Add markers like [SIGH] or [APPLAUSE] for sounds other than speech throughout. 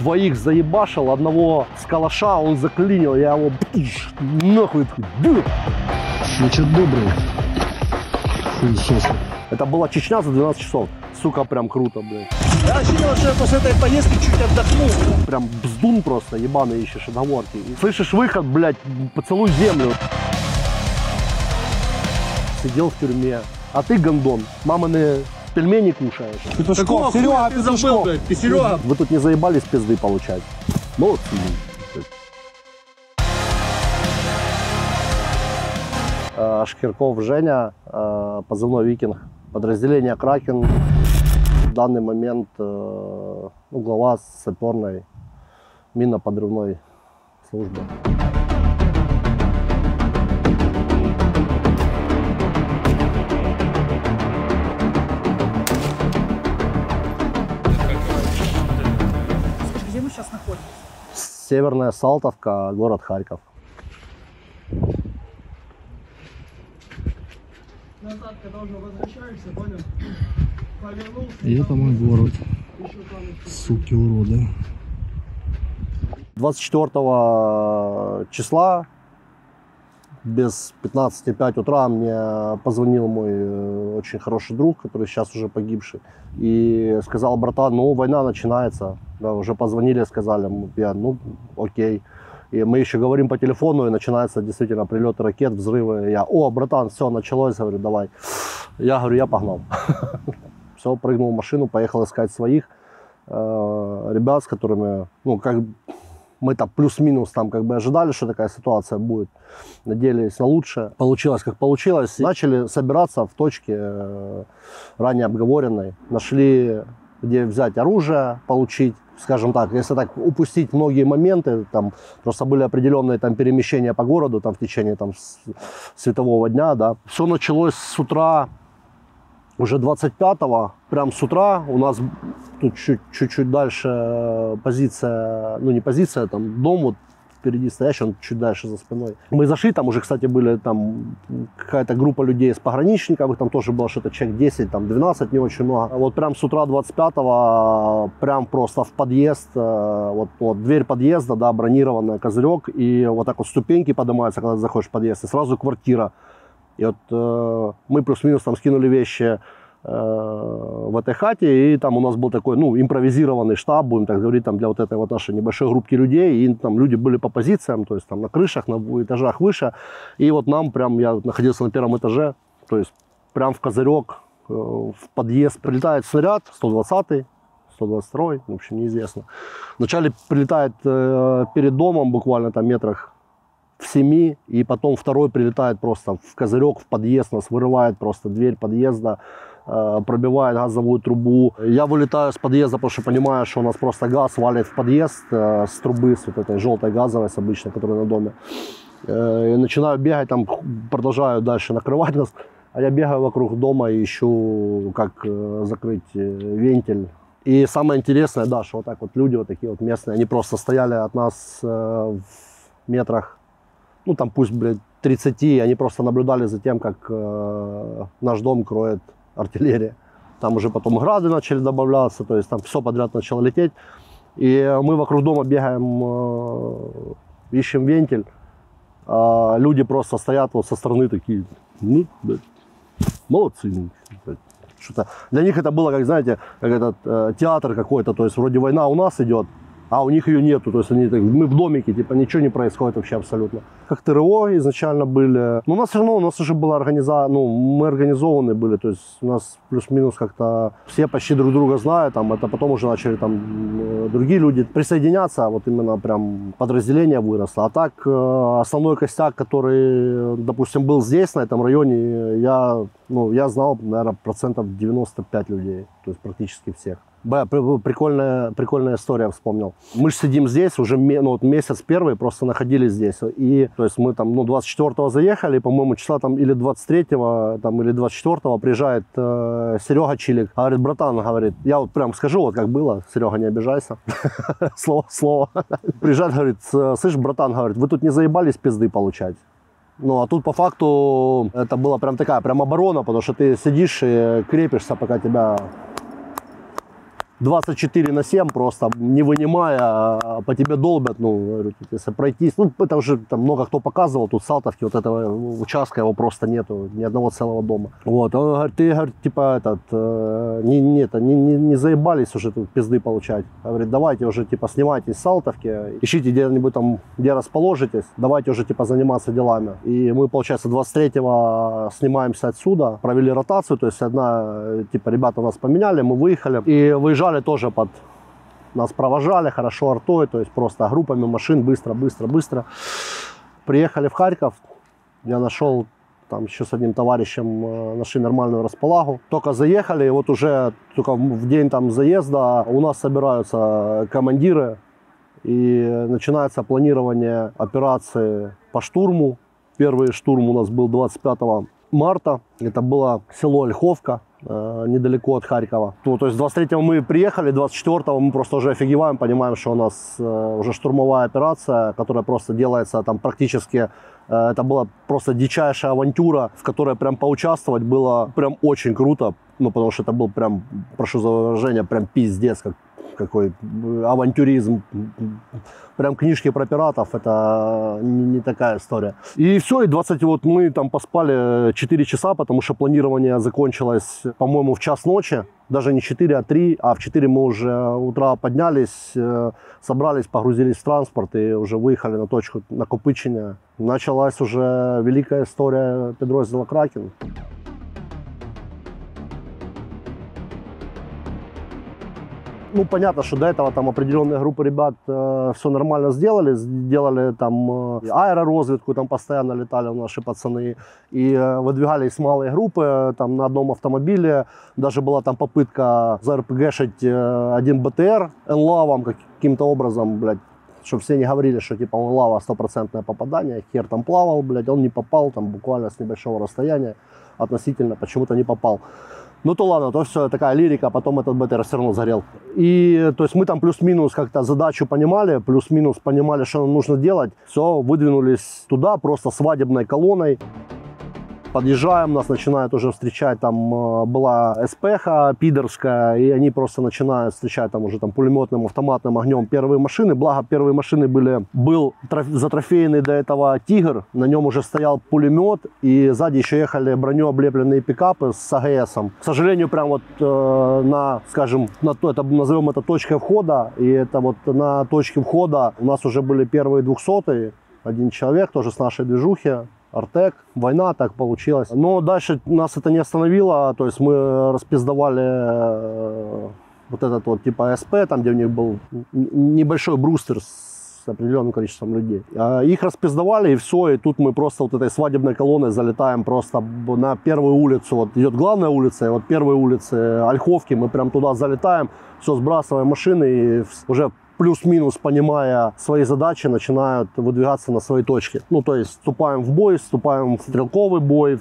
двоих заебашил, одного с калаша, он заклинил, я его нахуй, такой, «Ду!» Вечер добрый. Хуесосы. Это была Чечня за 12 часов. Сука, прям круто, блядь. Я рассчитывал, что я после этой поездки чуть отдохну. Прям бздун просто, ебаный ищешь отговорки. Слышишь выход, блядь, поцелуй землю. Сидел в тюрьме, а ты гондон, мамины пельмени кушаешь. Какого хуя ты забыл, блядь? Ты Серега? Вы тут не заебались пизды получать. Молодцы. Э, Шкирков Женя, э, позывной «Викинг», подразделение «Кракен». В данный момент э, ну, глава саперной минно-подрывной службы. Сейчас находимся? Северная Салтовка, город Харьков. Назад, когда уже возвращаешься, понял? Повернулся. И это мой город. Суки уроды. 24 числа без 15.05 утра мне позвонил мой э, очень хороший друг, который сейчас уже погибший, и сказал, братан, ну война начинается, да, уже позвонили, сказали, я, ну окей. И мы еще говорим по телефону, и начинается действительно прилеты ракет, взрывы. Я, о, братан, все, началось, говорю, давай. Я говорю, я погнал. [LAUGHS] Все, прыгнул в машину, поехал искать своих э, ребят, с которыми, ну, как мы там плюс-минус там как бы ожидали, что такая ситуация будет. Надеялись на лучшее. Получилось, как получилось. Начали собираться в точке э, ранее обговоренной. Нашли, где взять оружие, получить. Скажем так, если так упустить многие моменты, там просто были определенные там перемещения по городу там в течение там светового дня, да. Все началось с утра уже 25-го, прям с утра у нас тут чуть- чуть-чуть дальше э, позиция, ну не позиция, там дом вот впереди стоящий, он чуть дальше за спиной. Мы зашли, там уже, кстати, были там какая-то группа людей с пограничников, там тоже было что-то человек 10, там 12, не очень много. А Вот прям с утра 25-го, прям просто в подъезд, э, вот, вот дверь подъезда, да, бронированная, козырек, и вот так вот ступеньки поднимаются, когда заходишь в подъезд, и сразу квартира. И вот э, мы плюс-минус там скинули вещи э, в этой хате, и там у нас был такой, ну, импровизированный штаб, будем так говорить, там для вот этой вот нашей небольшой группки людей, и там люди были по позициям, то есть там на крышах, на этажах выше, и вот нам прям, я находился на первом этаже, то есть прям в козырек, э, в подъезд прилетает снаряд, 120-й, 122 в общем, неизвестно. Вначале прилетает э, перед домом, буквально там метрах в семи, и потом второй прилетает просто в козырек, в подъезд, нас вырывает просто дверь подъезда, э, пробивает газовую трубу. Я вылетаю с подъезда, потому что понимаю, что у нас просто газ валит в подъезд э, с трубы, с вот этой желтой газовой, с обычной, которая на доме. Э, и начинаю бегать, там продолжаю дальше накрывать нас. А я бегаю вокруг дома и ищу, как закрыть вентиль. И самое интересное, да, что вот так вот люди вот такие вот местные, они просто стояли от нас в метрах ну там пусть, блядь, 30, и они просто наблюдали за тем, как э, наш дом кроет артиллерия. Там уже потом грады начали добавляться, то есть там все подряд начало лететь. И мы вокруг дома бегаем, э, ищем вентиль. А люди просто стоят вот со стороны такие, ну, блядь, молодцы. ну, блядь. Что-то для них это было, как, знаете, как этот э, театр какой-то, то есть вроде война у нас идет, а у них ее нету. То есть они так, мы в домике, типа ничего не происходит вообще абсолютно. Как ТРО изначально были. Но у нас все равно, у нас уже была организация, ну, мы организованы были, то есть у нас плюс-минус как-то все почти друг друга знают, там, это потом уже начали там э, другие люди присоединяться, вот именно прям подразделение выросло. А так э, основной костяк, который, допустим, был здесь, на этом районе, я, ну, я знал, наверное, процентов 95 людей, то есть практически всех. Прикольная, прикольная история вспомнил. Мы же сидим здесь уже ну, вот месяц первый, просто находились здесь. И, то есть мы там, ну, 24-го заехали, по-моему, числа там или 23-го, там, или 24-го приезжает э, Серега Чилик, говорит, братан, говорит, я вот прям скажу, вот как было, Серега, не обижайся, [LAUGHS] слово, слово. Приезжает, говорит, слышь, братан, говорит, вы тут не заебались пизды получать? Ну, а тут по факту это была прям такая, прям оборона, потому что ты сидишь и крепишься, пока тебя 24 на 7 просто, не вынимая, а по тебе долбят, ну, если пройтись, ну, это уже там много кто показывал, тут Салтовки, вот этого участка его просто нету, ни одного целого дома. Вот, он говорит, ты, говорит, типа, этот, э, не, не, это, не, не, не заебались уже тут пизды получать. Говорит, давайте уже, типа, снимайтесь с Салтовки, ищите где-нибудь там, где расположитесь, давайте уже, типа, заниматься делами. И мы, получается, 23-го снимаемся отсюда, провели ротацию, то есть одна, э, типа, ребята нас поменяли, мы выехали и выезжали тоже под нас провожали хорошо артой, то есть просто группами машин быстро, быстро, быстро. Приехали в Харьков, я нашел там еще с одним товарищем э, нашли нормальную располагу. Только заехали, и вот уже только в день там заезда у нас собираются командиры, и начинается планирование операции по штурму. Первый штурм у нас был 25 марта. Это было село Ольховка, э, недалеко от Харькова. Ну, то есть 23-го мы приехали, 24-го мы просто уже офигеваем, понимаем, что у нас э, уже штурмовая операция, которая просто делается там практически Э, Это была просто дичайшая авантюра, в которой прям поучаствовать было прям очень круто. Ну, потому что это был прям, прошу за выражение, прям пиздец, как какой э, авантюризм. Прям книжки про пиратов, это не, не такая история. И все, и 20, вот мы там поспали 4 часа, потому что планирование закончилось, по-моему, в час ночи. Даже не 4, а 3, а в 4 мы уже утра поднялись, э, собрались, погрузились в транспорт и уже выехали на точку накопычения. Началась уже великая история подроздела «Кракен». Ну, понятно, что до этого там определенные группы ребят э, все нормально сделали, сделали там э, аэророзведку, там постоянно летали наши пацаны, и э, выдвигались малые группы э, там на одном автомобиле, даже была там попытка зарпгшить э, один БТР энлавом каким-то образом, блядь, чтобы все не говорили, что типа он лава стопроцентное попадание, хер там плавал, блядь, он не попал там буквально с небольшого расстояния относительно, почему-то не попал. Ну то ладно, то все такая лирика, потом этот БТР все равно загорел. И то есть мы там плюс-минус как-то задачу понимали, плюс-минус понимали, что нам нужно делать. Все, выдвинулись туда просто свадебной колонной. Подъезжаем, нас начинают уже встречать, там э, была СПХ пидорская, и они просто начинают встречать там уже там пулеметным, автоматным огнем первые машины. Благо первые машины были, был троф, затрофейный до этого Тигр, на нем уже стоял пулемет, и сзади еще ехали бронеоблепленные пикапы с АГСом. К сожалению, прям вот э, на, скажем, на то, это, назовем это точкой входа, и это вот на точке входа у нас уже были первые двухсотые, один человек тоже с нашей движухи, Артек, война, так получилось. Но дальше нас это не остановило, то есть мы распиздовали э, вот этот вот типа СП, там где у них был небольшой брустер с определенным количеством людей. А их распиздовали и все, и тут мы просто вот этой свадебной колонной залетаем просто на первую улицу. Вот идет главная улица, и вот первой улицы Ольховки, мы прям туда залетаем, все, сбрасываем машины и уже плюс-минус понимая свои задачи, начинают выдвигаться на свои точки. Ну, то есть вступаем в бой, вступаем в стрелковый бой.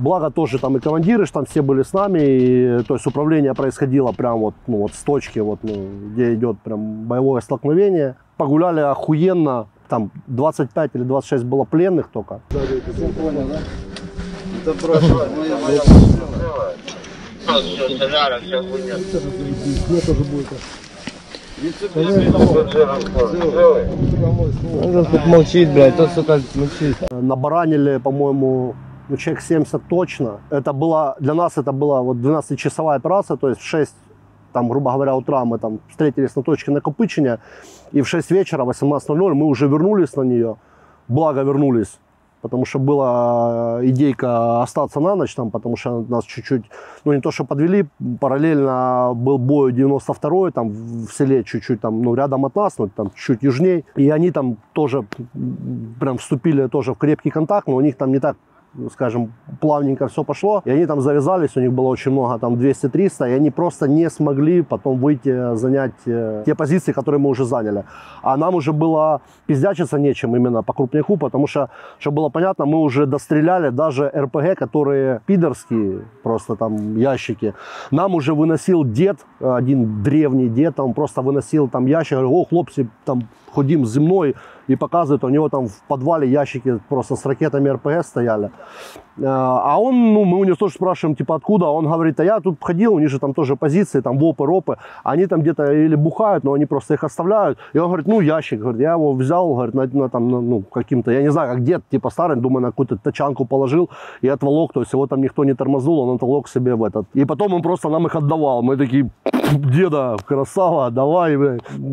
Благо тоже там и командиры, там все были с нами, и, то есть управление происходило прям вот, ну, вот с точки, вот, ну, где идет прям боевое столкновение. Погуляли охуенно, там 25 или 26 было пленных только. Это прошло, моя моя Тут молчит, блядь, тот, сука, молчит. Набаранили, по-моему, ну, человек 70 точно. Это было, для нас это была вот 12-часовая операция, то есть в 6 там, грубо говоря, утра мы там встретились на точке накопычения, и в 6 вечера, 18.00 мы уже вернулись на нее, благо вернулись, потому что была идейка остаться на ночь там, потому что нас чуть-чуть, ну не то что подвели, параллельно был бой 92-й там в селе чуть-чуть там, ну рядом от нас, ну там чуть южней, и они там тоже прям вступили тоже в крепкий контакт, но у них там не так скажем, плавненько все пошло, и они там завязались, у них было очень много, там 200-300, и они просто не смогли потом выйти, занять э, те позиции, которые мы уже заняли. А нам уже было пиздячиться нечем именно по крупняку, потому что, чтобы было понятно, мы уже достреляли даже РПГ, которые пидорские, просто там ящики. Нам уже выносил дед, один древний дед, он просто выносил там ящик, говорил, о, хлопцы, там ходим с земной и показывает, у него там в подвале ящики просто с ракетами РПС стояли. А он, ну, мы у него тоже спрашиваем, типа, откуда? А Он говорит, а я тут ходил, у них же там тоже позиции, там вопы, ропы. Они там где-то или бухают, но они просто их оставляют. И он говорит, ну, ящик, говорит, я его взял, говорит, на, на там, на, ну, каким-то, я не знаю, как дед, типа, старый, думаю, на какую-то тачанку положил и отволок, то есть его там никто не тормознул, он отволок себе в этот. И потом он просто нам их отдавал. Мы такие, деда, красава, давай.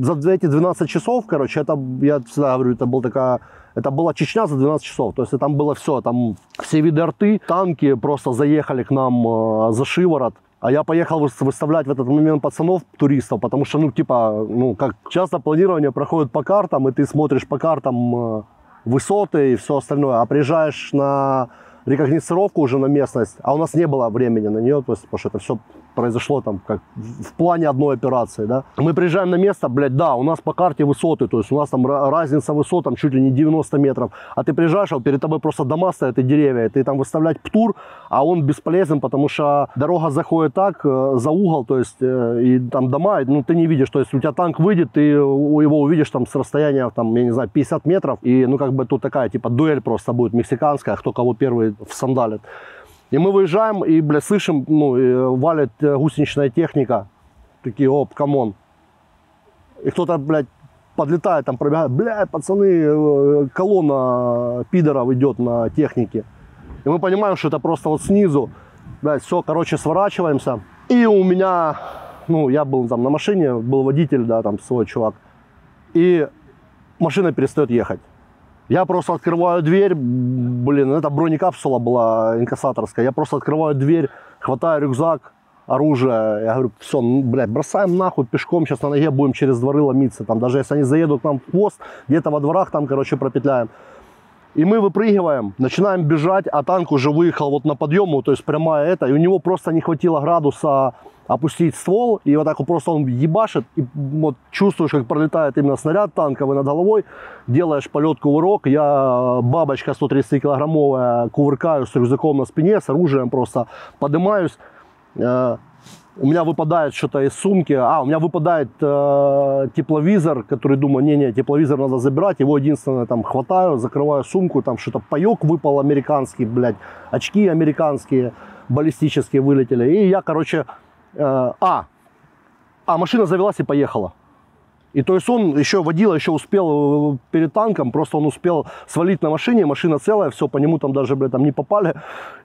За эти 12 часов, короче, это, я всегда говорю, это был такая это была Чечня за 12 часов. То есть там было все. Там все виды рты, танки просто заехали к нам э, за шиворот. А я поехал выс- выставлять в этот момент пацанов, туристов, потому что, ну, типа, ну, как часто планирование проходит по картам, и ты смотришь по картам э, высоты и все остальное, а приезжаешь на рекогносцировку уже на местность, а у нас не было времени на нее, то есть, потому что это все произошло там как в в плане одной операции, да. Мы приезжаем на место, блядь, да, у нас по карте высоты, то есть у нас там ра- разница высот там чуть ли не 90 метров, а ты приезжаешь, а перед тобой просто дома стоят и деревья, и ты там выставлять птур, а он бесполезен, потому что дорога заходит так э, за угол, то есть э, и там дома, ну ты не видишь, то есть у тебя танк выйдет, ты его увидишь там с расстояния там, я не знаю, 50 метров, и ну как бы тут такая типа дуэль просто будет мексиканская, кто кого первый всандалит. И мы выезжаем и, бля, слышим, ну, и валит э, гусеничная техника. Такие, оп, come on. И кто-то, блядь, подлетает, там пробегает, блядь, пацаны, э, колонна пидоров идет на технике. И мы понимаем, что это просто вот снизу. Блядь, все, короче, сворачиваемся. И у меня, ну, я был там на машине, был водитель, да, там свой чувак. И машина перестает ехать. Я просто открываю дверь, блин, это бронекапсула была инкассаторская. Я просто открываю дверь, хватаю рюкзак, оружие. Я говорю, все, блядь, бросаем нахуй пешком, сейчас на ноге будем через дворы ломиться. Там, даже если они заедут к нам в хвост, где-то во дворах там, короче, пропетляем. И мы выпрыгиваем, начинаем бежать, а танк уже выехал вот на подъему, то есть прямая это, и у него просто не хватило градуса опустить ствол, и вот так вот просто он ебашит, и вот чувствуешь, как пролетает именно снаряд танковый над головой, делаешь полет кувырок, я бабочка 130-килограммовая, кувыркаю с рюкзаком на спине, с оружием просто поднимаюсь, Э, у меня выпадает что-то из сумки, а, у меня выпадает э, тепловизор, который думаю, не-не, тепловизор надо забирать, его единственное там хватаю, закрываю сумку, там что-то паек выпал американский, блядь, очки американские, баллистические вылетели, и я, короче, э, а, а, машина завелась и поехала. И то есть он еще водила, еще успел э, перед танком, просто он успел свалить на машине, машина целая, все, по нему там даже, блядь, там не попали.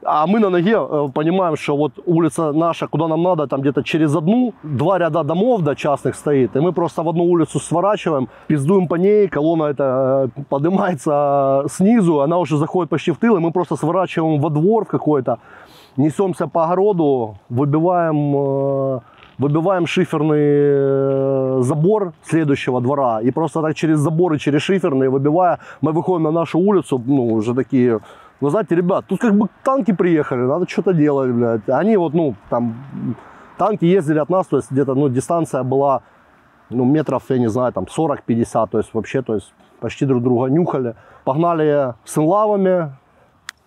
А мы на ноге э, понимаем, что вот улица наша, куда нам надо, там где-то через одну, два ряда домов, да, частных стоит, и мы просто в одну улицу сворачиваем, пиздуем по ней, колонна эта э, поднимается снизу, она уже заходит почти в тыл, и мы просто сворачиваем во двор в какой-то, несемся по огороду, выбиваем э, выбиваем шиферный э, забор следующего двора и просто так через забор и через шиферный выбивая, мы выходим на нашу улицу, ну, уже такие, вы знаете, ребят, тут как бы танки приехали, надо что-то делать, блядь. Они вот, ну, там, танки ездили от нас, то есть где-то, ну, дистанция была, ну, метров, я не знаю, там, 40-50, то есть вообще, то есть почти друг друга нюхали. Погнали с инлавами,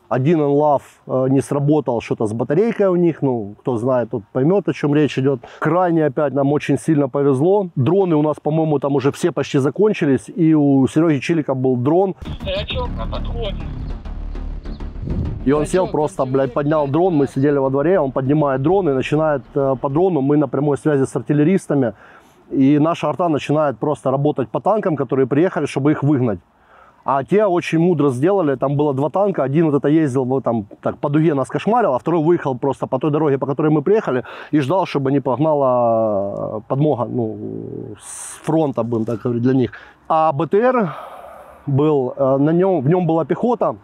один инлав э, не сработал, что-то с батарейкой у них, ну, кто знает, тот поймет, о чем речь идет. Крайне опять нам очень сильно повезло. Дроны у нас, по-моему, там уже все почти закончились, и у Сереги Чилика был дрон, на подходе. и он сел просто, блядь, поднял дрон, мы сидели во дворе, он поднимает дрон и начинает э, по дрону, мы на прямой связи с артиллеристами, и наша арта начинает просто работать по танкам, которые приехали, чтобы их выгнать. А те очень мудро сделали, там было два танка, один вот это ездил вот там так по дуге нас кошмарил, а второй выехал просто по той дороге, по которой мы приехали, и ждал, чтобы не погнала подмога, ну, с фронта, будем так говорить, для них. А БТР был, э, на нем, в нем была пехота,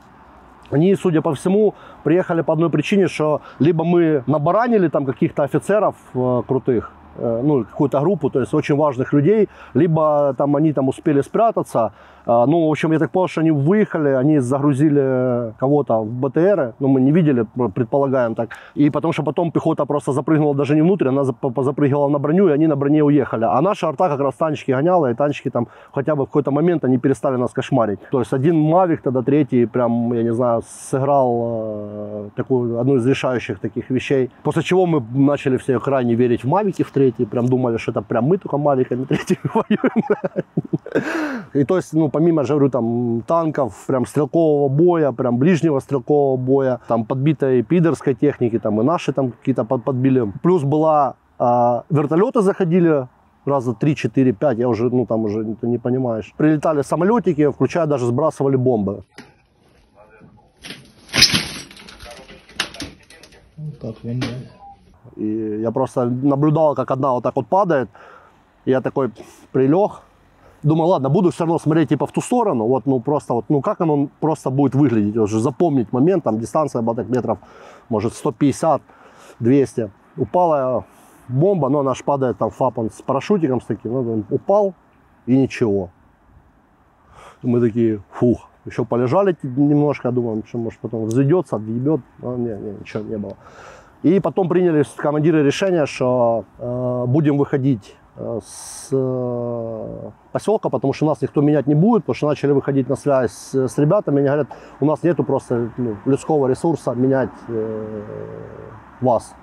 они, судя по всему, приехали по одной причине, что либо мы набаранили там каких-то офицеров э, крутых, э, ну, какую-то группу, то есть очень важных людей, либо там они там успели спрятаться. А, ну, в общем, я так понял, что они выехали, они загрузили кого-то в БТР, ну, мы не видели, предполагаем так. И потому что потом пехота просто запрыгнула даже не внутрь, она зап- запрыгивала на броню, и они на броне уехали. А наша арта как раз танчики гоняла, и танчики там хотя бы в какой-то момент они перестали нас кошмарить. То есть один Мавик, тогда третий, прям, я не знаю, сыграл э, такую, одну из решающих таких вещей. После чего мы начали все крайне верить в Мавики в третий. третий прям думали, что это прям мы только мавиками третьими воюем. [LAUGHS] И то есть, ну, помимо, же говорю, там, танков, прям стрелкового боя, прям ближнего стрелкового боя, там, подбитой пидерской техники, там, и наши там какие-то под- подбили. Плюс была, а, вертолеты заходили, раза 3, 4, 5, я уже, ну, там уже, ты не понимаешь. Прилетали самолетики, включая даже сбрасывали бомбы. Вот так вам, да. И я просто наблюдал, как одна вот так вот падает. И я такой прилег. Думаю, ладно, буду все равно смотреть типа в ту сторону. Вот, ну просто вот, ну как оно просто будет выглядеть. Уже запомнить момент, там дистанция была метров, может 150, 200. Упала бомба, но она ж падает там фап он с парашютиком с таким. Ну, упал и ничего. Мы такие, фух, еще полежали немножко, думаем, что может потом взойдется, отъебет. Но не, не, ничего не было. И потом приняли командиры решение, что э, будем выходить с э, поселка, потому что нас никто менять не будет, потому что начали выходить на связь с ребятами, они говорят, у нас нету просто ну, людского ресурса менять э, вас.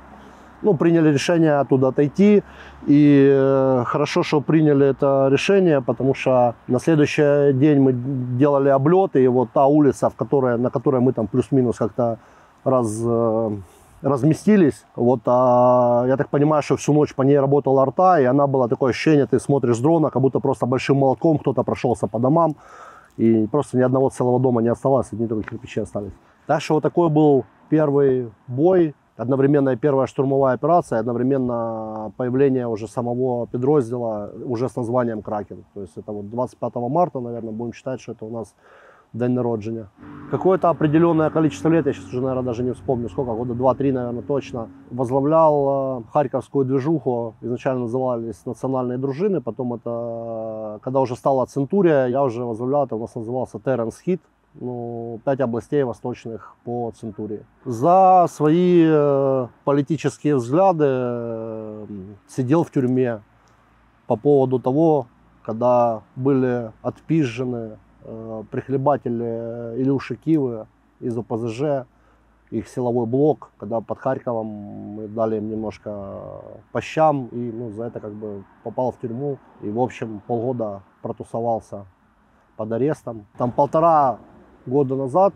Ну, приняли решение оттуда отойти, и э, хорошо, что приняли это решение, потому что на следующий день мы делали облеты, и вот та улица, в которой, на которой мы там плюс-минус как-то раз, э, разместились, вот, а, я так понимаю, что всю ночь по ней работала арта, и она была такое ощущение, ты смотришь с дрона, как будто просто большим молотком кто-то прошелся по домам, и просто ни одного целого дома не осталось, одни только кирпичи остались. Так что вот такой был первый бой, одновременно первая штурмовая операция, одновременно появление уже самого подроздела уже с названием «Кракен». То есть это вот 25 марта, наверное, будем считать, что это у нас день народжения. Какое-то определенное количество лет, я сейчас уже, наверное, даже не вспомню, сколько, года 2-3, наверное, точно, возглавлял э, Харьковскую движуху, изначально назывались национальные дружины, потом это, когда уже стала Центурия, я уже возглавлял, это у нас назывался Терренс Хит, ну, пять областей восточных по Центурии. За свои э, политические взгляды э, сидел в тюрьме по поводу того, когда были отпизжены э, прихлебатели Илюши Кивы из ОПЗЖ, их силовой блок, когда под Харьковом мы дали им немножко по щам, и ну, за это как бы попал в тюрьму. И, в общем, полгода протусовался под арестом. Там полтора года назад,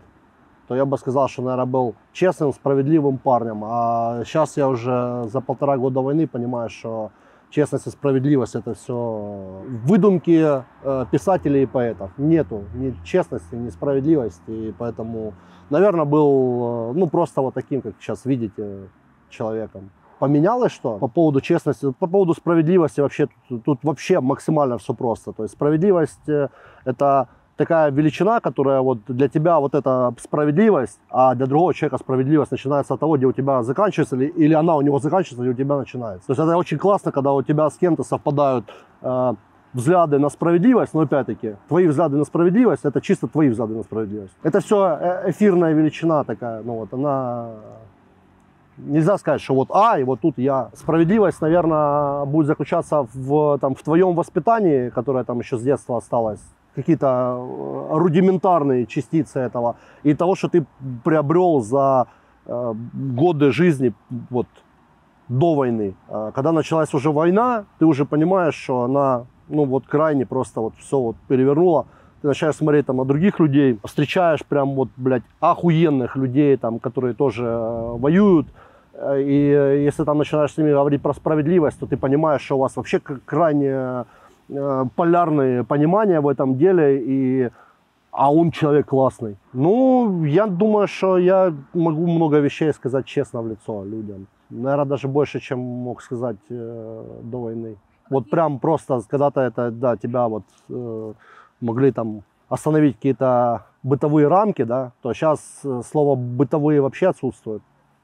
то я бы сказал, что, наверное, был честным, справедливым парнем. А сейчас я уже за полтора года войны понимаю, что честность и справедливость это все выдумки э, писателей и поэтов. Нету ни честности, ни справедливости. И поэтому, наверное, был э, ну просто вот таким, как сейчас видите, человеком. Поменялось что по поводу честности, по поводу справедливости вообще тут, тут вообще максимально все просто. То есть справедливость э, это такая величина, которая вот для тебя вот эта справедливость, а для другого человека справедливость начинается от того, где у тебя заканчивается, или, или она у него заканчивается, или у тебя начинается. То есть это очень классно, когда у тебя с кем-то совпадают э, взгляды на справедливость, но опять-таки, твои взгляды на справедливость, это чисто твои взгляды на справедливость. Это все эфирная величина такая, ну вот она Нельзя сказать, что вот А, и вот тут я. Справедливость, наверное, будет заключаться в, там, в твоем воспитании, которое там еще с детства осталось, какие-то э, рудиментарные частицы этого, и того, что ты приобрел за э, годы жизни вот, до войны. А Когда началась уже война, ты уже понимаешь, что она ну, вот крайне просто вот все вот перевернула. Ты начинаешь смотреть там на других людей, встречаешь прям вот, блядь, охуенных людей, там, которые тоже э, воюют, и если там начинаешь с ними говорить про справедливость, то ты понимаешь, что у вас вообще крайне полярные понимания в этом деле, и, а он человек классный. Ну, я думаю, что я могу много вещей сказать честно в лицо людям. Наверное, даже больше, чем мог сказать э, до войны. Вот прям просто когда-то это, да, тебя вот э, могли там остановить какие-то бытовые рамки, да, то сейчас э, слово бытовые вообще отсутствует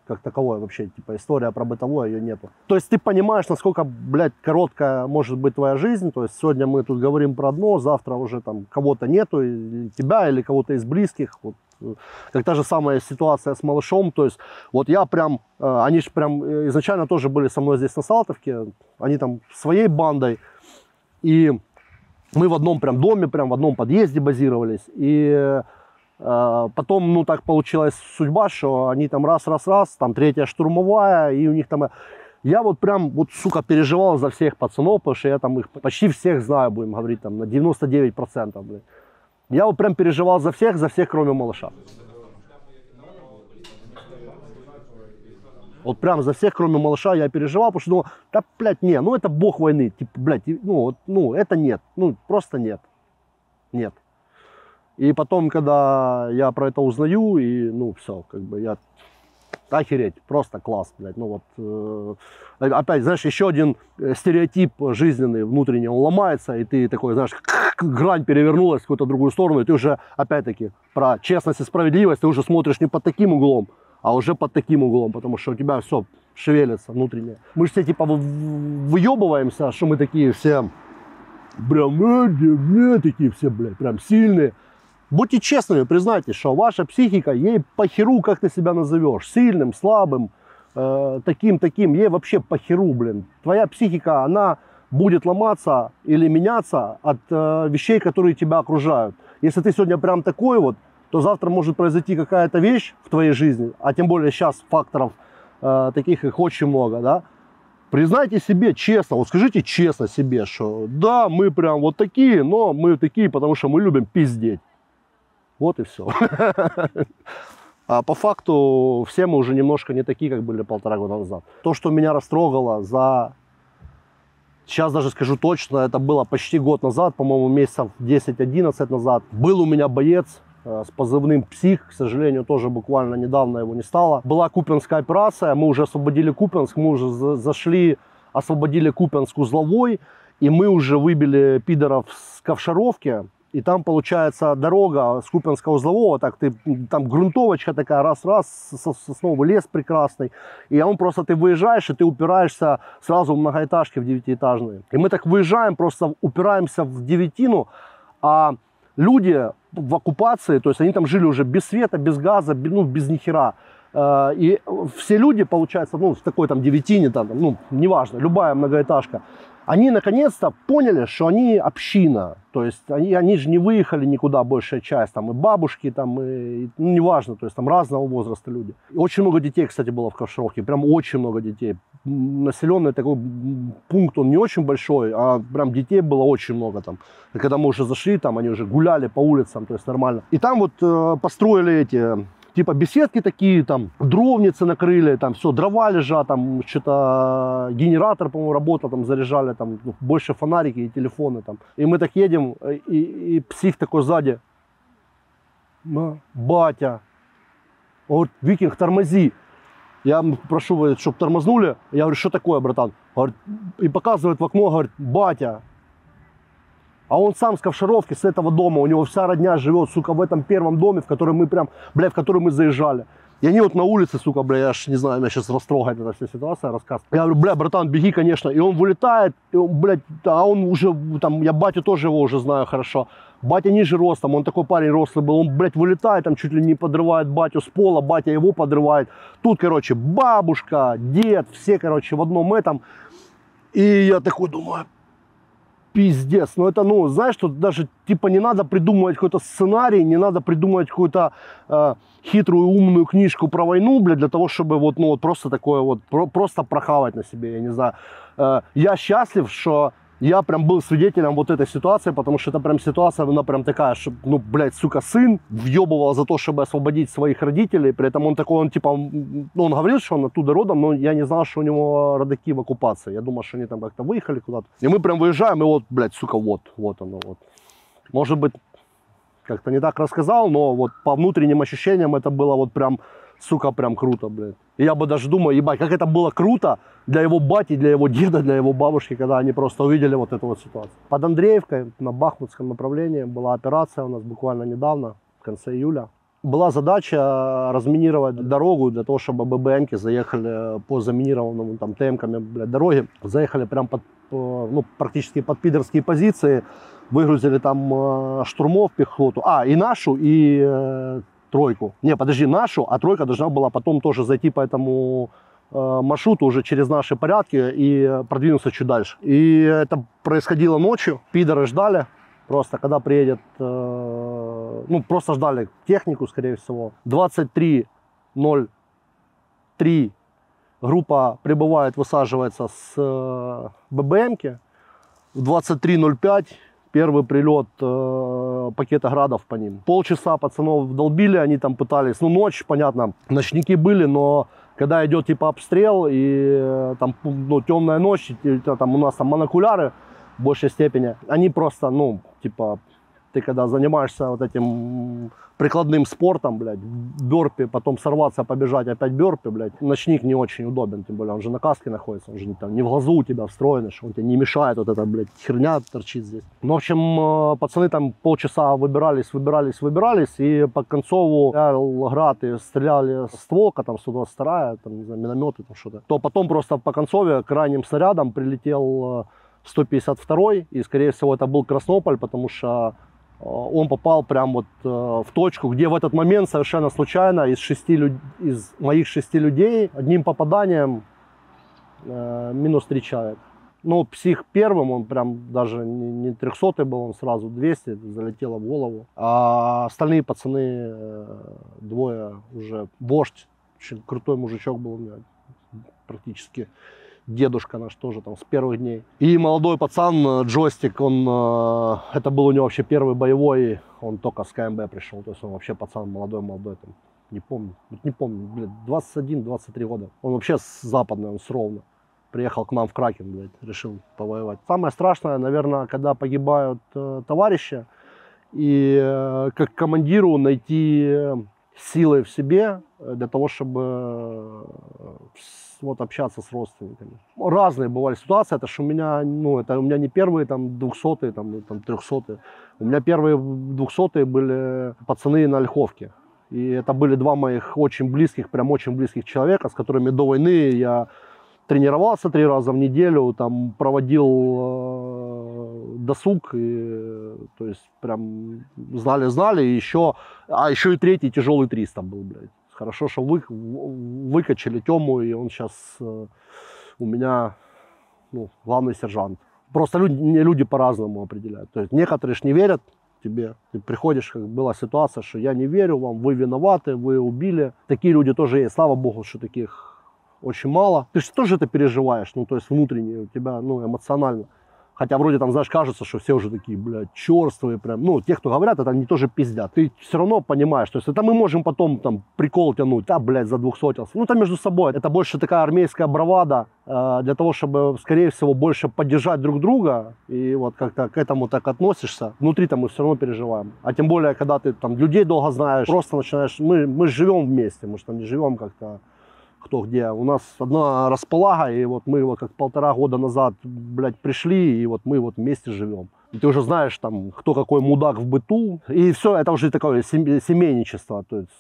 как таковое вообще, типа история про бытовое ее нету. То есть ты понимаешь, насколько, блядь, короткая может быть твоя жизнь, то есть сегодня мы тут говорим про одно, завтра уже там кого-то нету, или тебя, или кого-то из близких, вот, э, как та же самая ситуация с малышом, то есть вот я прям, э, они же прям э, изначально тоже были со мной здесь на Салтовке, они там своей бандой, и мы в одном прям доме, прям в одном подъезде базировались, и Потом, ну, так получилась судьба, что они там раз-раз-раз, там третья штурмовая, и у них там... э, Я вот прям, вот, сука, переживал за всех пацанов, потому что я там их почти всех знаю, будем говорить, там, на 99%, блин. Я вот прям переживал за всех, за всех, кроме малыша. Вот прям за всех, кроме малыша, я переживал, потому что думал, да, блядь, не, ну это бог войны, типа, блядь, ну, вот, ну, это нет, ну, просто нет, нет. И потом, когда я про это узнаю, и, ну, все, как бы я, охереть, просто класс, блядь, ну вот, э, опять, знаешь, еще один э, стереотип жизненный, внутренний, он ломается, и ты такой, знаешь, грань перевернулась в какую-то другую сторону, и ты уже, опять-таки, про честность и справедливость, ты уже смотришь не под таким углом, а уже под таким углом, потому что у тебя все шевелится внутреннее. Мы же все типа вы- выебываемся, что мы такие все прям, э, не, не, такие все, блядь, прям сильные. Будьте честными, признайте, что ваша психика, ей похеру, как ты себя назовешь, сильным, слабым, э, таким, таким, ей вообще похеру, блин. Твоя психика, она будет ломаться или меняться от э, вещей, которые тебя окружают. Если ты сегодня прям такой вот, то завтра может произойти какая-то вещь в твоей жизни, а тем более сейчас факторов э, таких их очень много, да, Признайте себе честно, вот скажите честно себе, что да, мы прям вот такие, но мы такие, потому что мы любим пиздеть. Вот и все. [LAUGHS] А по факту все мы уже немножко не такие, как были полтора года назад. То, что меня растрогало за... Сейчас даже скажу точно, это было почти год назад, по-моему, месяцев 10-11 назад. Был у меня боец э, с позывным «Псих», к сожалению, тоже буквально недавно его не стало. Была Купинская операция, мы уже освободили Купинск, мы уже за- зашли, освободили Купинск узловой, и мы уже выбили пидоров с Ковшаровки, и там, получается, дорога с Купинского узлового, так ты, там грунтовочка такая, раз-раз, со- сосновый лес прекрасный, и он просто, ты выезжаешь, и ты упираешься сразу в многоэтажки, в девятиэтажные. И мы так выезжаем, просто упираемся в девятину, а люди в оккупации, то есть они там жили уже без света, без газа, бе- ну, без нихера. Э, И все люди, получается, ну, в такой там девятине, там, ну, неважно, любая многоэтажка, они наконец-то поняли, что они община. То есть они, они же не выехали никуда, большая часть. Там и бабушки, там, и, ну, неважно, то есть там разного возраста люди. И очень много детей, кстати, было в Ковшаровке, прям очень много детей. Населенный такой пункт, он не очень большой, а прям детей было очень много там. И когда мы уже зашли, там они уже гуляли по улицам, то есть нормально. И там вот э, построили эти типа беседки такие, там, дровницы накрыли, там все, дрова лежат, там что-то генератор, по-моему, работал, там заряжали, там ну, больше фонарики и телефоны там. И мы так едем, э, и, и псих такой сзади, «Ма, батя, говорит, Викинг, тормози. Я прошу, чтобы тормознули. Я говорю, что такое, братан? Говорит, и показывает в окно, говорит, батя, а он сам с Ковшаровки, с этого дома, у него вся родня живет, сука, в этом первом доме, в который мы прям, бля, в который мы заезжали. И они вот на улице, сука, бля, я аж не знаю, меня сейчас растрогает эта вся ситуация, рассказ. Я говорю, бля, братан, беги, конечно. И он вылетает, и он, блядь, а он уже, там, я батю тоже его уже знаю хорошо. Батя ниже ростом, он такой парень рослый был, он, блядь, вылетает, там чуть ли не подрывает батю с пола, батя его подрывает. Тут, короче, бабушка, дед, все, короче, в одном этом. И я такой думаю, пиздец. Ну это, ну, знаешь, тут даже типа не надо придумывать какой-то сценарий, не надо придумывать какую-то э, хитрую умную книжку про войну, блядь, для того, чтобы вот, ну, вот просто такое вот, про- просто прохавать на себе, я не знаю. Э, я счастлив, что я прям был свидетелем вот этой ситуации, потому что это прям ситуация, она прям такая, что, ну, блядь, сука, сын въебывал за то, чтобы освободить своих родителей, при этом он такой, он типа, ну, он говорил, что он оттуда родом, но я не знал, что у него родаки в оккупации. Я думал, что они там как-то выехали куда-то. И мы прям выезжаем, и вот, блядь, сука, вот, вот оно, вот. Может быть, как-то не так рассказал, но вот по внутренним ощущениям это было вот прям, сука, прям круто, блядь. И я бы даже думал, ебать, как это было круто для его бати, для его деда, для его бабушки, когда они просто увидели вот эту вот ситуацию. Под Андреевкой на Бахмутском направлении была операция у нас буквально недавно, в конце июля. Была задача разминировать дорогу для того, чтобы ББМки заехали по заминированному там темками блядь, дороге, заехали прям под, э, ну, практически под пидорские позиции, выгрузили там э, штурмов, пехоту, а, и нашу, и э, тройку. Не, подожди, нашу, а тройка должна была потом тоже зайти по этому э, маршруту уже через наши порядки и продвинуться чуть дальше. И это происходило ночью, пидоры ждали, просто когда приедет, э, ну просто ждали технику, скорее всего. 23.03 группа прибывает, высаживается с э, ББМки. В 23.05 первый прилет э, пакета градов по ним. Полчаса пацанов долбили, они там пытались, ну ночь, понятно, ночники были, но когда идет типа обстрел и э, там ну, темная ночь, и, там у нас там монокуляры в большей степени, они просто, ну, типа, ты когда занимаешься вот этим прикладным спортом, блядь, бёрпи, потом сорваться, побежать, опять бёрпи, блядь, ночник не очень удобен, тем более он же на каске находится, он же не, там, не в глазу у тебя встроен, что он тебе не мешает, вот эта, блядь, херня торчит здесь. Ну, в общем, э, пацаны там полчаса выбирались, выбирались, выбирались, и по концову град и стреляли стволка, там, 122 там, не знаю, минометы, там что-то, то потом просто по концове крайним снарядом прилетел 152 и, скорее всего, это был Краснополь, потому что Э, он попал прям вот э, в точку, где в этот момент совершенно случайно из, шести, из моих шести людей одним попаданием э, минус три человека. Ну, псих первым, он прям даже не 300 был, он сразу 200, залетело в голову. А остальные пацаны, двое уже, вождь, очень крутой мужичок был у меня, практически дедушка наш тоже там с первых дней. И молодой пацан, э, джойстик, он, э, это был у него вообще первый боевой, он только с КМБ пришел, то есть он вообще пацан молодой-молодой, там, не помню, не помню, блядь, 21-23 года. Он вообще с западной, он с Ровно. Приехал к нам в Кракен, блядь, решил повоевать. Самое страшное, наверное, когда погибают э, товарищи, и э, как командиру найти силы в себе для того, чтобы вот общаться с родственниками. Разные бывали ситуации, это что у меня, ну, это у меня не первые там двухсотые, там, там трехсотые. У меня первые двухсотые были пацаны на Ольховке. И это были два моих очень близких, прям очень близких человека, с которыми до войны я тренировался три раза в неделю, там проводил э, досуг, и, то есть прям знали-знали, и еще, а еще и третий тяжелый 300 был, блядь. Хорошо, что вы, выкачали Тему, и он сейчас э, у меня ну, главный сержант. Просто люди, люди по-разному определяют. То есть некоторые ж не верят тебе. Ты приходишь, как была ситуация, что я не верю вам, вы виноваты, вы убили. Такие люди тоже есть. Слава богу, что таких очень мало. Ты же тоже это переживаешь, ну, то есть внутренне у тебя, ну, эмоционально. Хотя вроде там, знаешь, кажется, что все уже такие, блядь, черствые прям. Ну, те, кто говорят, это они тоже пиздят. Ты все равно понимаешь, то есть это мы можем потом там прикол тянуть, да, блядь, за двухсотился. Ну, там между собой. Это больше такая армейская бравада э, для того, чтобы, скорее всего, больше поддержать друг друга. И вот как-то к этому так относишься. Внутри-то мы все равно переживаем. А тем более, когда ты там людей долго знаешь, просто начинаешь, мы, мы живем вместе, мы же там не живем как-то кто где. У нас одна располага, и вот мы вот как полтора года назад, блядь, пришли, и вот мы вот вместе живем. И ты уже знаешь, там, кто какой мудак в быту. И все, это уже такое семейничество. То есть,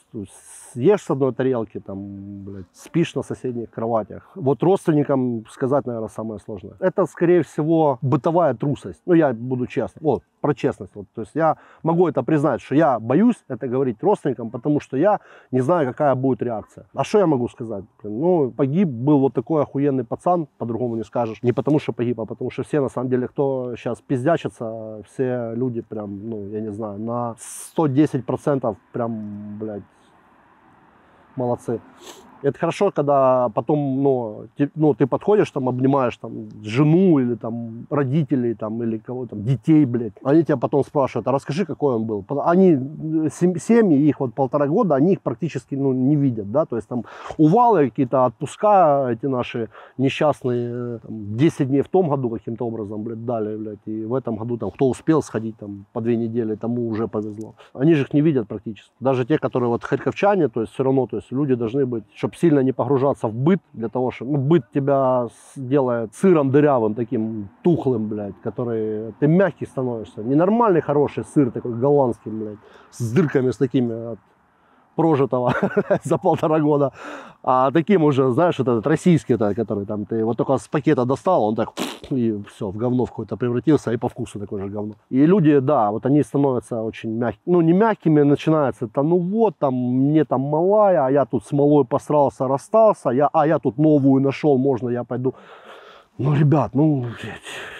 ешь с одной тарелки, там, блядь, спишь на соседних кроватях. Вот родственникам сказать, наверное, самое сложное. Это, скорее всего, бытовая трусость. Ну, я буду честным. Вот, про честность. Вот. То есть я могу это признать, что я боюсь это говорить родственникам, потому что я не знаю, какая будет реакция. А что я могу сказать? Ну, погиб, был вот такой охуенный пацан, по-другому не скажешь. Не потому что погиб, а потому что все, на самом деле, кто сейчас пиздячится, все люди прям, ну, я не знаю, на 110% прям, блядь, молодцы. Это хорошо, когда потом, ну, ты, ну, ты подходишь, там, обнимаешь там жену или там родителей, там, или кого там, детей, блядь. Они тебя потом спрашивают, а расскажи, какой он был. Они, семьи, их вот полтора года, они их практически, ну, не видят, да, то есть там увалы какие-то, отпуска эти наши несчастные, там, 10 дней в том году каким-то образом, блядь, дали, блядь, и в этом году там, кто успел сходить там по две недели, тому уже повезло. Они же их не видят практически. Даже те, которые вот харьковчане, то есть все равно, то есть люди должны быть, чтобы сильно не погружаться в быт, для того, что ну, быт тебя делает сыром дырявым, таким тухлым, блядь, который ты мягкий становишься. Ненормальный хороший сыр, такой голландский, блядь, с дырками с такими от прожитого [LAUGHS] за полтора года. А таким уже, знаешь, этот российский, это, который там ты вот только с пакета достал, он так [SNIFFS] и все, в говно в какой-то превратился, и по вкусу такое же говно. И люди, да, вот они становятся очень мягкими, ну не мягкими, начинается это, ну вот, там, мне там малая, а я тут смолой посрался, расстался, я, а я тут новую нашел, можно я пойду. Ну, ребят, ну, блядь,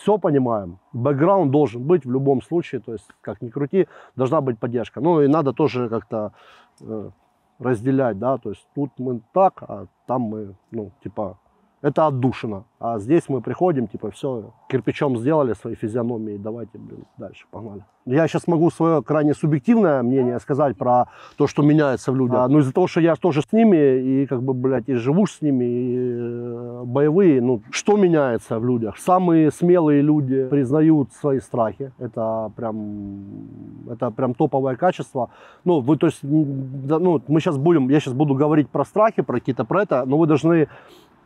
все понимаем. Бэкграунд должен быть в любом случае, то есть, как ни крути, должна быть поддержка. Ну и надо тоже как-то э, разделять, да, то есть тут мы так, а там мы, ну, типа, это отдушина. А здесь мы приходим, типа, все, кирпичом сделали свои физиономии, давайте, блин, дальше, погнали. Я сейчас могу свое крайне субъективное мнение сказать про то, что меняется в людях. А, ну, из-за того, что я тоже с ними, и как бы, блядь, и живу с ними, и э, боевые, ну, что меняется в людях? Самые смелые люди признают свои страхи. Это прям, это прям топовое качество. Ну, вы, то есть, да, ну, мы сейчас будем, я сейчас буду говорить про страхи, про какие-то, про это, но вы должны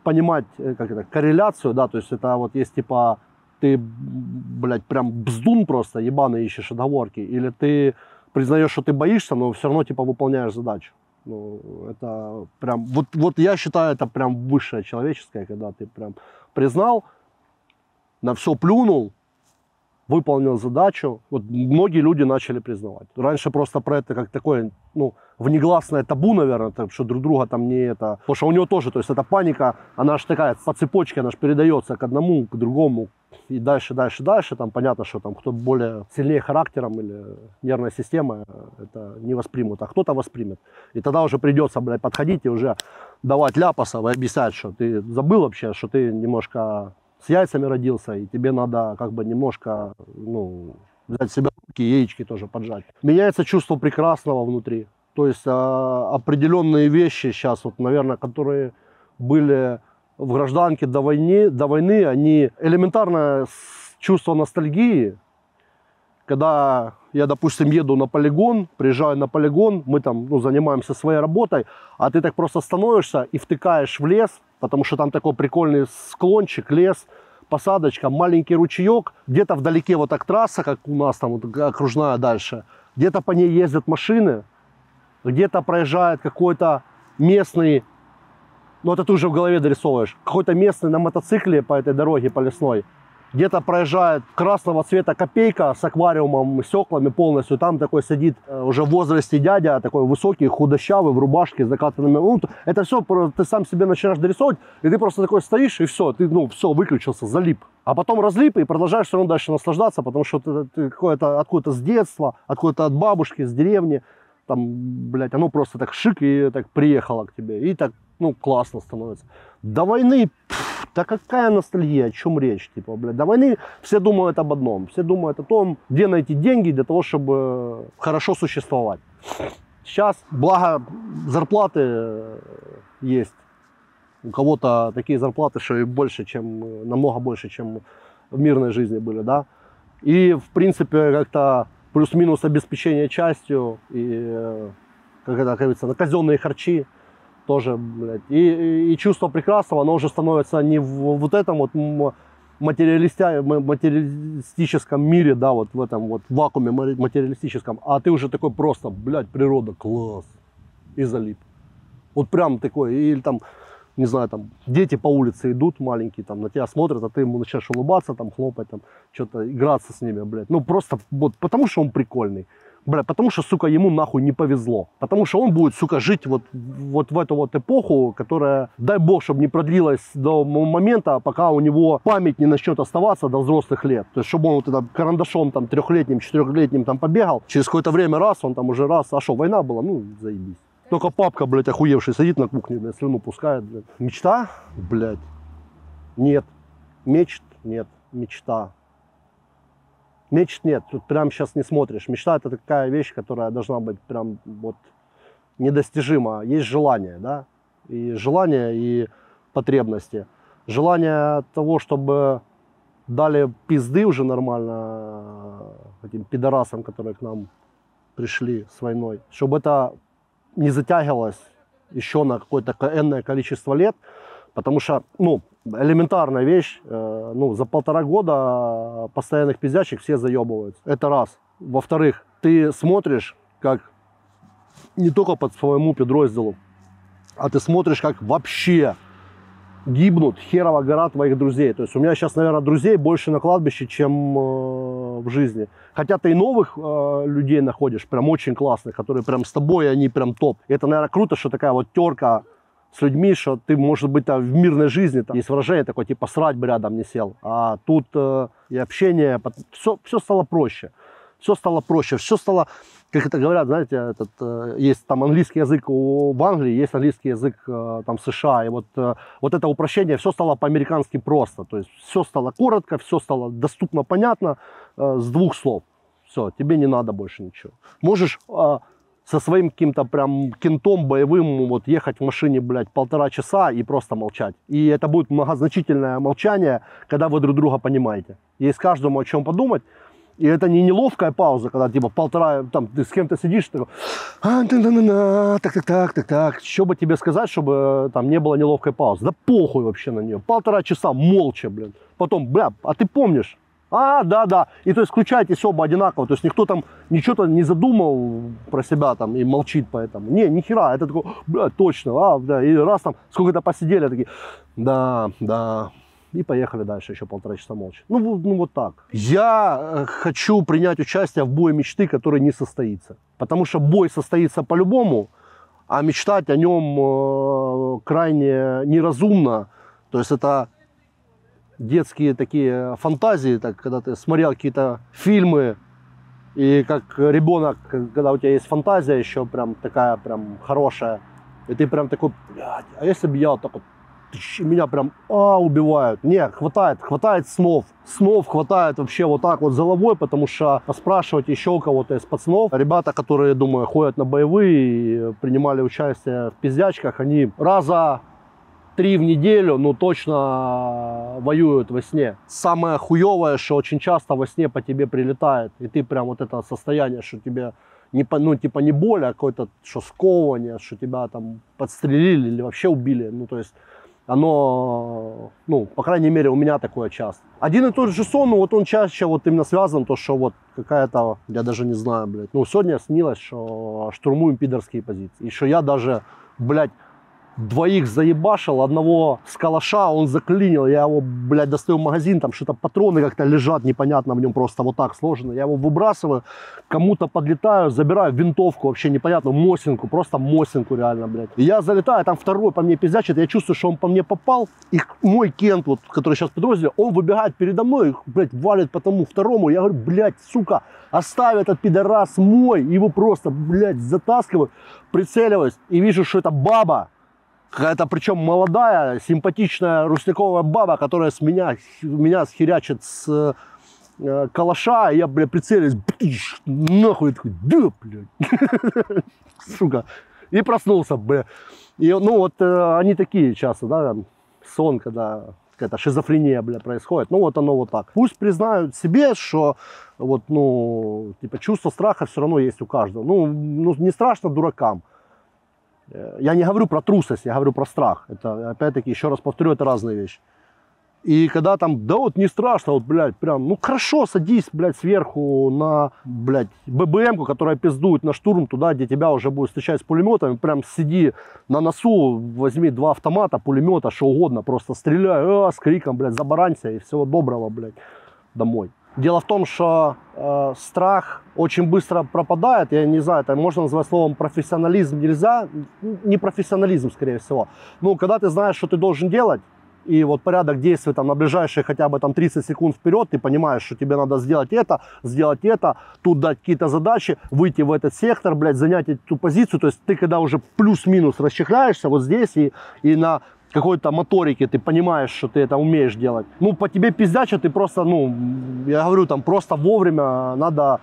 понимать, э, как это, корреляцию, да, то есть это вот есть типа ты, блядь, прям бздун просто, ебаный ищешь отговорки, или ты признаешь, что ты боишься, но все равно типа выполняешь задачу. Ну, это прям, вот, вот я считаю, это прям высшее человеческое, когда ты прям признал, на все плюнул, выполнил задачу. Вот многие люди начали признавать. Раньше просто про это как такое, ну, внегласное табу, наверное, так, что друг друга там не это. Потому что у него тоже, то есть эта паника, она же такая по цепочке, она же передается к одному, к другому. И дальше, дальше, дальше, там понятно, что там кто более сильнее характером или нервная система, это не воспримут, а кто-то воспримет. И тогда уже придется, блядь, подходить и уже давать ляпасов и объяснять, что ты забыл вообще, что ты немножко с яйцами родился, и тебе надо как бы немножко, ну, взять себя руки, яички тоже поджать. Меняется чувство прекрасного внутри. То есть а, определенные вещи сейчас, вот, наверное, которые были в гражданке до войны, до войны, они элементарное чувство ностальгии, когда я, допустим, еду на полигон, приезжаю на полигон, мы там ну, занимаемся своей работой, а ты так просто становишься и втыкаешь в лес, потому что там такой прикольный склончик, лес, посадочка, маленький ручеек, где-то вдалеке вот так трасса, как у нас там вот окружная дальше, где-то по ней ездят машины, где-то проезжает какой-то местный, ну это ты уже в голове дорисовываешь, какой-то местный на мотоцикле по этой дороге, по лесной, где-то проезжает красного цвета копейка с аквариумом, стеклами полностью. Там такой сидит э, уже в возрасте дядя, такой высокий, худощавый, в рубашке с закатанными. Ну, это все ты сам себе начинаешь дорисовывать, и ты просто такой стоишь, и все, ты, ну, все, выключился, залип. А потом разлип и продолжаешь все равно дальше наслаждаться, потому что ты, ты какое-то откуда-то с детства, откуда-то от бабушки, с деревни, там, блядь, оно просто так шик и так приехало к тебе. И так, ну, классно становится. До войны, пф, да какая ностальгия, о чем речь, типа, блядь. До войны все думают об одном. Все думают о том, где найти деньги для того, чтобы хорошо существовать. Сейчас, благо, зарплаты э, есть. У кого-то такие зарплаты, что и больше, чем, э, намного больше, чем в мирной жизни были, да. И, в принципе, как-то плюс-минус обеспечение частью и, э, как это говорится, на казенные харчи тоже, блядь. И, и, чувство прекрасного, оно уже становится не в вот этом вот материалистя- материалистическом мире, да, вот в этом вот вакууме ма- материалистическом, а ты уже такой просто, блядь, природа, класс, и залип. Вот прям такой, или там, не знаю, там, дети по улице идут маленькие, там, на тебя смотрят, а ты ему начинаешь улыбаться, там, хлопать, там, что-то играться с ними, блядь. Ну, просто вот потому, что он прикольный. Бля, потому что, сука, ему нахуй не повезло. Потому что он будет, сука, жить вот, вот в эту вот эпоху, которая, дай бог, чтобы не продлилась до момента, пока у него память не начнет оставаться до взрослых лет. То есть, чтобы он вот это карандашом там трехлетним, четырехлетним там побегал, через какое-то время раз, он там уже раз, а что, война была? Ну, заебись. Только папка, блядь, охуевший, сидит на кухне, блядь, слюну пускает, блядь. Мечта? Блядь. Нет. Мечт? Нет. Мечта. Мечт нет, тут прям сейчас не смотришь. Мечта это такая вещь, которая должна быть прям вот недостижима. Есть желание, да, и желание, и потребности. Желание того, чтобы дали пизды уже нормально этим пидорасам, которые к нам пришли с войной, чтобы это не затягивалось еще на какое-то энное количество лет, потому что, ну, элементарная вещь, э, ну, за полтора года постоянных пиздячек все заебываются. Это раз. Во-вторых, ты смотришь, как не только по своему подразделу, а ты смотришь, как вообще гибнут херова гора твоих друзей. То есть у меня сейчас, наверное, друзей больше на кладбище, чем э, в жизни. Хотя ты и новых э, людей находишь, прям очень классных, которые прям с тобой, они прям топ. И это, наверное, круто, что такая вот терка с людьми, что ты, может быть, там, в мирной жизни, там, есть выражение такое, типа, срать бы рядом не сел. А тут э, и общение, все, все стало проще. Все стало проще, все стало, как это говорят, знаете, этот, э, есть там английский язык в Англии, есть английский язык э, там США, и вот, э, вот это упрощение, все стало по-американски просто, то есть все стало коротко, все стало доступно, понятно, с двух слов. Все, тебе не надо больше ничего. Можешь со своим каким-то прям кентом боевым вот ехать в машине, блядь, полтора часа и просто молчать. И это будет многозначительное молчание, когда вы друг друга понимаете. Есть каждому о чем подумать. И это не неловкая пауза, когда типа полтора, там, ты с кем-то сидишь, такой, «А, так, так, так, так, так, что бы тебе сказать, чтобы там не было неловкой паузы? Да похуй вообще на нее. Полтора часа молча, блин. Потом, бля, а ты помнишь? А, да, да. И то есть включаетесь оба одинаково. То есть никто там ничего-то не задумал про себя там и молчит поэтому. Не, ни хера. Это такой, бля, точно, а, да. И раз там сколько-то посидели, такие, да, да. И поехали дальше еще полтора часа молча. Ну, ну вот так. Я э, хочу принять участие в бое мечты, который не состоится. Потому что бой состоится по-любому, а мечтать о нем э, крайне неразумно. То есть это детские такие фантазии, так, когда ты смотрел какие-то фильмы, и как ребенок, когда у тебя есть фантазия еще прям такая прям хорошая, и ты прям такой, блядь, а если бы я вот так вот, меня прям, а, убивают. Нет, хватает, хватает снов. Снов хватает вообще вот так вот головой, потому что поспрашивать еще у кого-то из пацанов, ребята, которые, думаю, ходят на боевые и принимали участие в пиздячках, они раза три в неделю, ну, точно воюют во сне. Самое хуевое, что очень часто во сне по тебе прилетает, и ты прям вот это состояние, что тебе не, ну, типа не боль, а какое-то, что сковывание, что тебя там подстрелили или вообще убили, ну, то есть оно, ну, по крайней мере, у меня такое часто. Один и тот же сон, ну, вот он чаще вот именно связан, то, что вот какая-то, я даже не знаю, блядь, ну, сегодня снилось, что штурмуем пидорские позиции, и что я даже, блядь, двоих заебашил, одного с калаша, он заклинил, я его, блядь, достаю в магазин, там что-то патроны как-то лежат, непонятно в нем просто вот так сложено, я его выбрасываю, кому-то подлетаю, забираю винтовку, вообще непонятно, мосинку, просто мосинку реально, блядь. Я залетаю, там второй по мне пиздячит, я чувствую, что он по мне попал, и мой Кент, вот, который сейчас в он выбегает передо мной, блядь, валит по тому второму, я говорю, блядь, сука, оставь этот пидорас мой, его просто, блядь, затаскиваю, прицеливаюсь, и вижу, что это баба, какая-то причем молодая, симпатичная русляковая баба, которая с меня, меня схерячит с э, калаша, и я, бля, прицелюсь, бтыщ, нахуй, такой, да, блядь, [LAUGHS] сука, и проснулся, бля. И, ну, вот э, они такие часто, да, там, сон, когда какая-то шизофрения, бля, происходит, ну, вот оно вот так. Пусть признают себе, что вот, ну, типа, чувство страха все равно есть у каждого. Ну, ну не страшно дуракам, Я не говорю про трусость, я говорю про страх. Это, опять-таки, еще раз повторю, это разные вещи. И когда там, да вот не страшно, вот, блядь, прям, ну хорошо, садись, блядь, сверху на, блядь, ББМку, которая пиздует на штурм туда, где тебя уже будут встречать с пулеметами, прям сиди на носу, возьми два автомата, пулемета, что угодно, просто стреляй, а, с криком, блядь, забаранься и всего доброго, блядь, домой. Дело в том, что э, страх очень быстро пропадает. Я не знаю, это можно назвать словом профессионализм нельзя. Не профессионализм, скорее всего. Ну, когда ты знаешь, что ты должен делать, и вот порядок действий там на ближайшие хотя бы там 30 секунд вперед, ты понимаешь, что тебе надо сделать это, сделать это, тут дать какие-то задачи, выйти в этот сектор, блядь, занять эту позицию. То есть ты когда уже плюс-минус расчехляешься вот здесь и, и на какой-то моторике ты понимаешь, что ты это умеешь делать. Ну, по тебе пиздячат, ты просто, ну, я говорю, там просто вовремя надо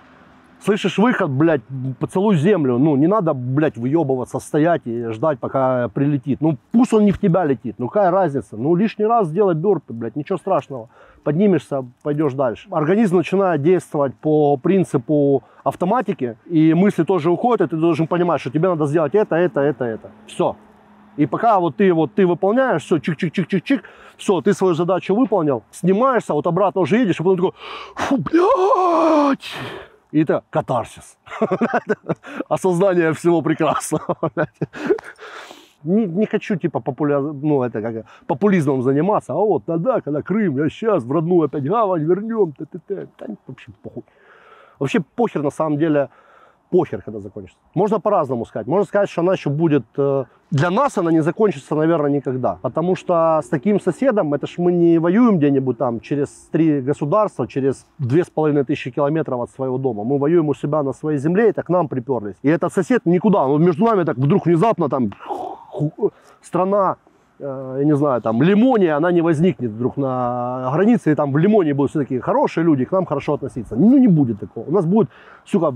Слышишь выход, блядь, поцелуй землю. Ну, не надо, блядь, выебываться, стоять и ждать, пока прилетит. Ну, пусть он не в тебя летит. Ну, какая разница? Ну, лишний раз сделай бёрпы, блядь, ничего страшного. Поднимешься, пойдешь дальше. Организм начинает действовать по принципу автоматики, и мысли тоже уходят, и ты должен понимать, что тебе надо сделать это, это, это, это. Все. И пока вот ты вот ты выполняешь, все, чик-чик-чик-чик-чик, все, ты свою задачу выполнил, снимаешься, вот обратно уже едешь, и потом такой, фу, блядь, и это катарсис. [LAUGHS] Осознание всего прекрасного. [LAUGHS] Не, не хочу, типа, популя... ну, это как, популизмом заниматься. А вот тогда, когда Крым, я сейчас в родную опять гавань вернем. Т -т -т. Да, вообще похуй. Вообще похер, на самом деле, похер, когда закончится. Можно по-разному сказать. Можно сказать, что она еще будет... Для нас она не закончится, наверное, никогда. Потому что с таким соседом, это ж мы не воюем где-нибудь там через три государства, через две с половиной тысячи километров от своего дома. Мы воюем у себя на своей земле, и так к нам приперлись. И этот сосед никуда. Он между нами так вдруг внезапно там страна э, я не знаю, там, Лимония, она не возникнет вдруг на границе, и там в Лимоне будут все такие хорошие люди, к нам хорошо относиться. Ну, не будет такого. У нас будет, сука,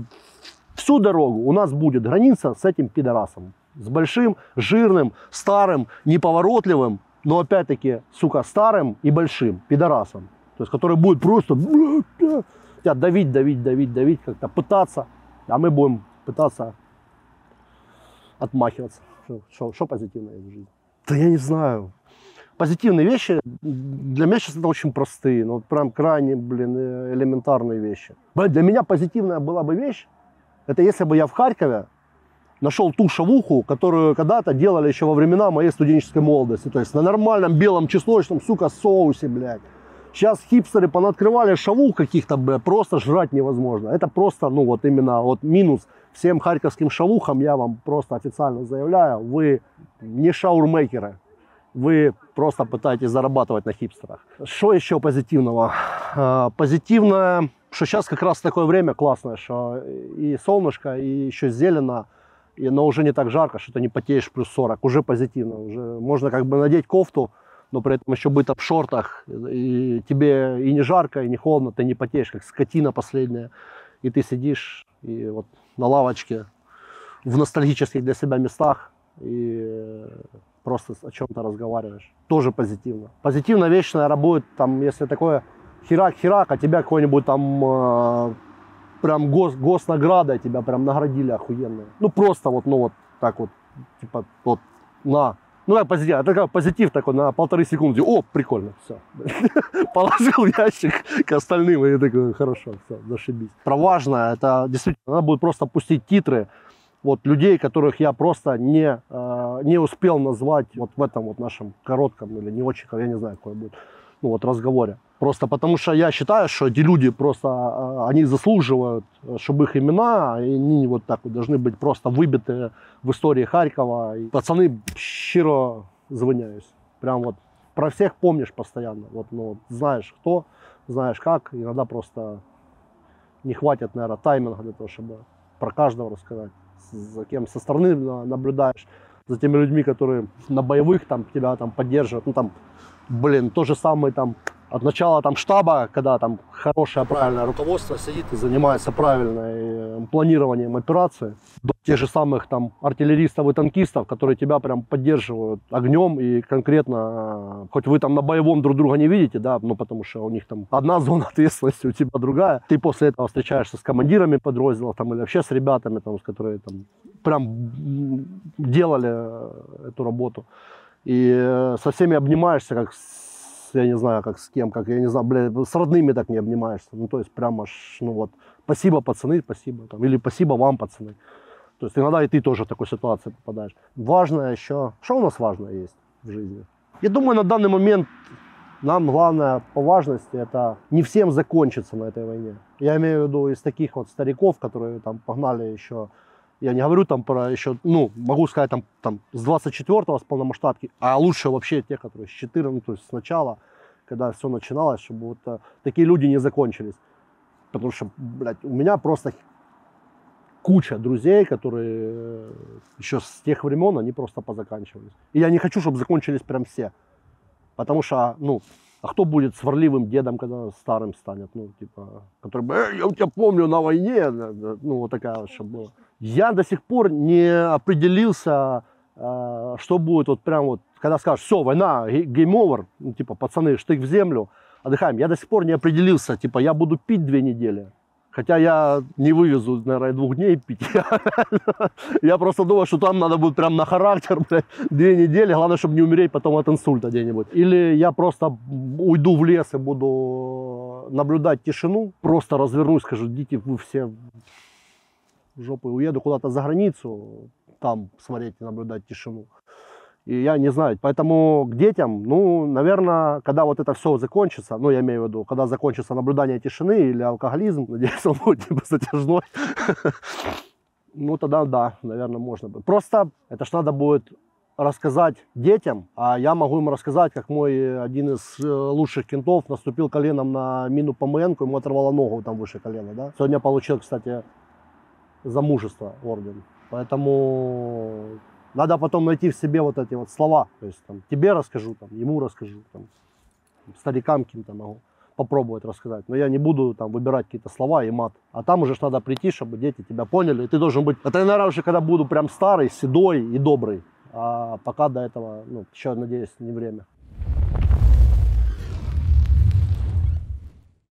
всю дорогу у нас будет граница с этим пидорасом. С большим, жирным, старым, неповоротливым, но опять-таки, сука, старым и большим пидорасом. То есть, который будет просто «Бля, тебя давить, давить, давить, давить, как-то пытаться, а мы будем пытаться отмахиваться. Что позитивное в жизни? Да я не знаю. Позитивные вещи для меня сейчас это очень простые, ну вот прям крайне, блин, э, элементарные вещи. Блин, для меня позитивная была бы вещь, это если бы я в Харькове нашел ту шавуху, которую когда-то делали еще во времена моей студенческой молодости. То есть на нормальном белом чесночном, сука, соусе, блядь. Сейчас хипстеры понаоткрывали шавух каких-то, блядь, просто жрать невозможно. Это просто, ну вот именно вот минус всем харьковским шавухам, я вам просто официально заявляю, вы не шаурмейкеры. Вы просто пытаетесь зарабатывать на хипстерах. Что еще позитивного? А, Позитивное, что сейчас как раз такое время классное, что и солнышко, и еще зелено, но уже не так жарко, что ты не потеешь плюс 40. Уже позитивно. Уже можно как бы надеть кофту, но при этом еще быть в шортах. И тебе и не жарко, и не холодно, ты не потеешь, как скотина последняя. И ты сидишь и вот на лавочке в ностальгических для себя местах и э, просто о чем-то разговариваешь. Тоже позитивно. Позитивная вещь, наверное, там, если такое херак-херак, а тебя какой-нибудь там э, прям гос, госнаграда, тебя прям наградили охуенно. Ну, просто вот, ну вот так вот, типа, вот, на. Ну, как позитив, это как позитив такой на полторы секунды. О, прикольно, все. [LAUGHS] Положил ящик к остальным, и я такой, хорошо, все, зашибись. Про важное, это действительно, надо будет просто пустить титры, вот людей, которых я просто не, э, не успел назвать вот в этом вот нашем коротком или не очень, я не знаю, какой будет, ну вот разговоре. Просто потому что я считаю, что эти люди просто, э, они заслуживают, чтобы их имена, и они вот так вот должны быть просто выбиты в истории Харькова. И пацаны, щиро звоняюсь. Прям вот про всех помнишь постоянно. Вот, ну, знаешь кто, знаешь как. Иногда просто не хватит, наверное, тайминга для того, чтобы про каждого рассказать. За кем со стороны на- наблюдаешь, за теми людьми, которые на боевых там тебя там поддерживают. Ну там, блин, то же самое там от начала там штаба, когда там хорошее, правильное руководство сидит и занимается правильным планированием операции, до тех же самых там артиллеристов и танкистов, которые тебя прям поддерживают огнем и конкретно, э, хоть вы там на боевом друг друга не видите, да, ну потому что у них там одна [LAUGHS] зона ответственности, у тебя другая, ты после этого встречаешься с командирами подразделов там или вообще с ребятами, там, с которыми там прям делали э, эту работу. И э, со всеми обнимаешься, как с, я не знаю, как с кем, как, я не знаю, бля, с родными так не обнимаешься. Ну, то есть прямо ну вот, спасибо, пацаны, спасибо. Там, или спасибо вам, пацаны. То есть иногда и ты тоже в такой ситуации попадаешь. Важное еще, что у нас важное есть в жизни? Я думаю, на данный момент нам главное по важности это не всем закончиться на этой войне. Я имею в виду из таких вот стариков, которые там погнали еще я не говорю там про еще, ну, могу сказать там, там с 24-го, с полномасштабки, а лучше вообще те, которые с 14, ну, то есть сначала, когда все начиналось, чтобы вот э, такие люди не закончились. Потому что, блядь, у меня просто куча друзей, которые э, еще с тех времен, они просто позаканчивались. И я не хочу, чтобы закончились прям все. Потому что, ну, а кто будет сварливым дедом, когда старым станет? Ну, типа, который бы, «Эй, я у тебя помню на войне, да, да». ну, вот такая вот, чтобы. Я до сих пор не определился, э, что будет вот прям вот, когда скажешь, все, война, game over, ну, типа, пацаны, штык в землю, отдыхаем. Я до сих пор не определился, типа, я буду пить две недели. Хотя я не вывезу, наверное, двух дней пить. [LAUGHS] Я просто думаю, что там надо будет прям на характер, блядь, две недели. Главное, чтобы не умереть потом от инсульта где-нибудь. Или я просто уйду в лес и буду наблюдать тишину. Просто развернусь, скажу, идите вы все в жопу. Уеду куда-то за границу, там смотреть наблюдать тишину. И я не знаю, поэтому к детям, ну, наверное, когда вот это все закончится, ну, я имею в виду, когда закончится наблюдание тишины или алкоголизм, [LAUGHS] надеюсь, он будет типа затяжной, [LAUGHS] Ну тогда да, наверное, можно. будет. Просто это ж надо будет рассказать детям, а я могу им рассказать, как мой э, один из э, лучших кентов наступил коленом на мину ПМН, ему оторвало ногу там выше колена, да. Сегодня получил, кстати, за мужество орден. Поэтому надо потом найти в себе вот эти вот слова. То есть там, тебе расскажу, там, ему расскажу, там, старикам каким-то могу попробовать рассказать. Но я не буду там выбирать какие-то слова и мат. А там уже надо прийти, чтобы дети тебя поняли. И ты должен быть... Это, наверное, уже когда буду прям старый, седой и добрый. А пока до этого, ну, еще, надеюсь, не время.